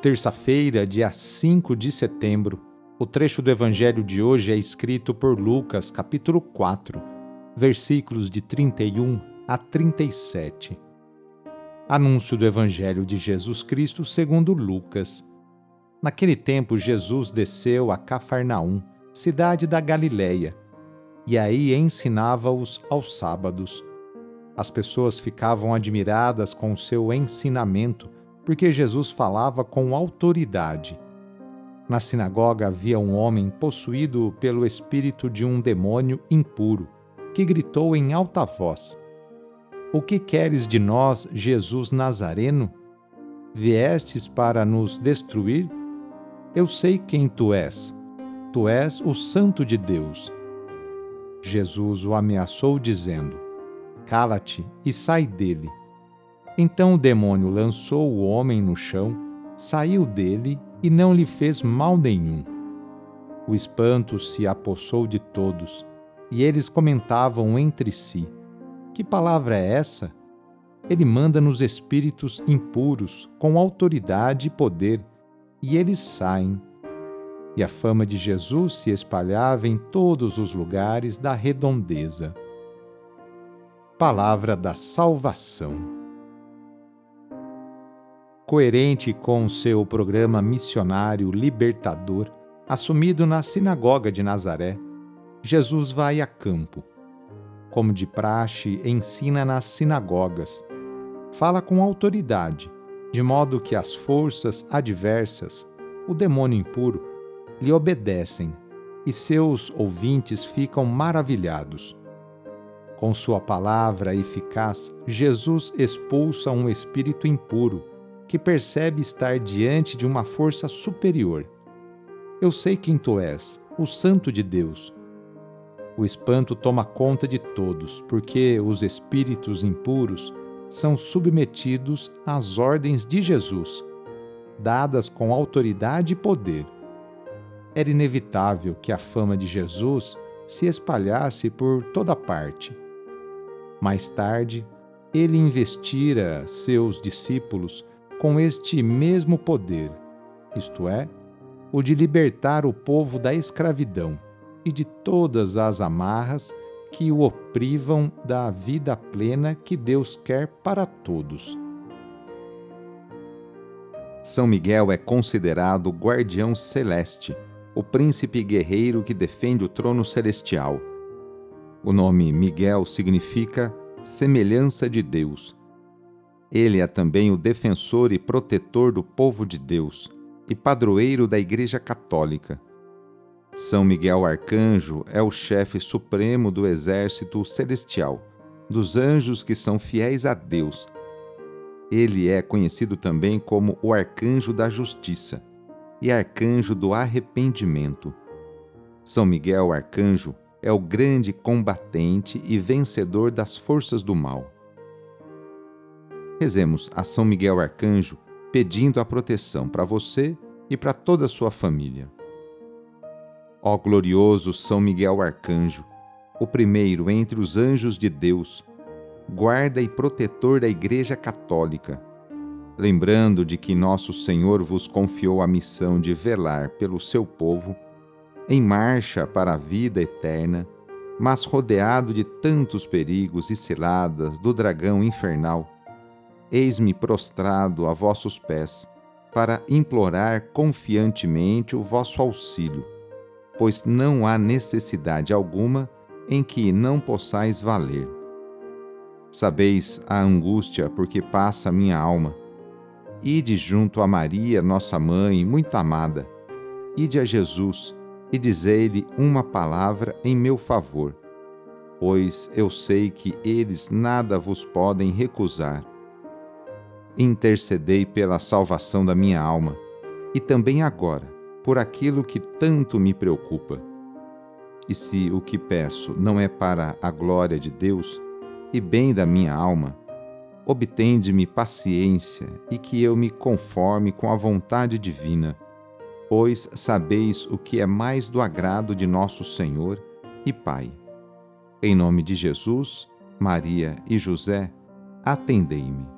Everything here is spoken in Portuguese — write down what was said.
terça-feira, dia 5 de setembro. O trecho do evangelho de hoje é escrito por Lucas, capítulo 4, versículos de 31 a 37. Anúncio do evangelho de Jesus Cristo segundo Lucas. Naquele tempo Jesus desceu a Cafarnaum, cidade da Galileia, e aí ensinava-os aos sábados. As pessoas ficavam admiradas com o seu ensinamento porque Jesus falava com autoridade. Na sinagoga havia um homem possuído pelo espírito de um demônio impuro, que gritou em alta voz: O que queres de nós, Jesus Nazareno? Viestes para nos destruir? Eu sei quem tu és. Tu és o Santo de Deus. Jesus o ameaçou, dizendo: Cala-te e sai dele. Então o demônio lançou o homem no chão, saiu dele e não lhe fez mal nenhum. O espanto se apossou de todos, e eles comentavam entre si: Que palavra é essa? Ele manda nos espíritos impuros com autoridade e poder, e eles saem. E a fama de Jesus se espalhava em todos os lugares da redondeza. Palavra da Salvação coerente com seu programa missionário libertador, assumido na sinagoga de Nazaré, Jesus vai a campo. Como de praxe, ensina nas sinagogas. Fala com autoridade, de modo que as forças adversas, o demônio impuro, lhe obedecem e seus ouvintes ficam maravilhados. Com sua palavra eficaz, Jesus expulsa um espírito impuro que percebe estar diante de uma força superior. Eu sei quem tu és, o Santo de Deus. O espanto toma conta de todos, porque os espíritos impuros são submetidos às ordens de Jesus, dadas com autoridade e poder. Era inevitável que a fama de Jesus se espalhasse por toda parte. Mais tarde, ele investira seus discípulos com este mesmo poder, isto é, o de libertar o povo da escravidão e de todas as amarras que o oprivam da vida plena que Deus quer para todos. São Miguel é considerado guardião celeste, o príncipe guerreiro que defende o trono celestial. O nome Miguel significa semelhança de Deus ele é também o defensor e protetor do povo de Deus e padroeiro da Igreja Católica. São Miguel Arcanjo é o chefe supremo do exército celestial, dos anjos que são fiéis a Deus. Ele é conhecido também como o Arcanjo da Justiça e Arcanjo do Arrependimento. São Miguel Arcanjo é o grande combatente e vencedor das forças do mal. Rezemos a São Miguel Arcanjo pedindo a proteção para você e para toda a sua família. Ó glorioso São Miguel Arcanjo, o primeiro entre os anjos de Deus, guarda e protetor da Igreja Católica, lembrando de que nosso Senhor vos confiou a missão de velar pelo seu povo, em marcha para a vida eterna, mas rodeado de tantos perigos e ciladas do dragão infernal Eis-me prostrado a vossos pés, para implorar confiantemente o vosso auxílio, pois não há necessidade alguma em que não possais valer. Sabeis a angústia por que passa minha alma. Ide junto a Maria, nossa mãe, muito amada. Ide a Jesus e dizei-lhe uma palavra em meu favor, pois eu sei que eles nada vos podem recusar intercedei pela salvação da minha alma e também agora por aquilo que tanto me preocupa. E se o que peço não é para a glória de Deus e bem da minha alma, obtende-me paciência e que eu me conforme com a vontade divina, pois sabeis o que é mais do agrado de nosso Senhor e Pai. Em nome de Jesus, Maria e José, atendei-me.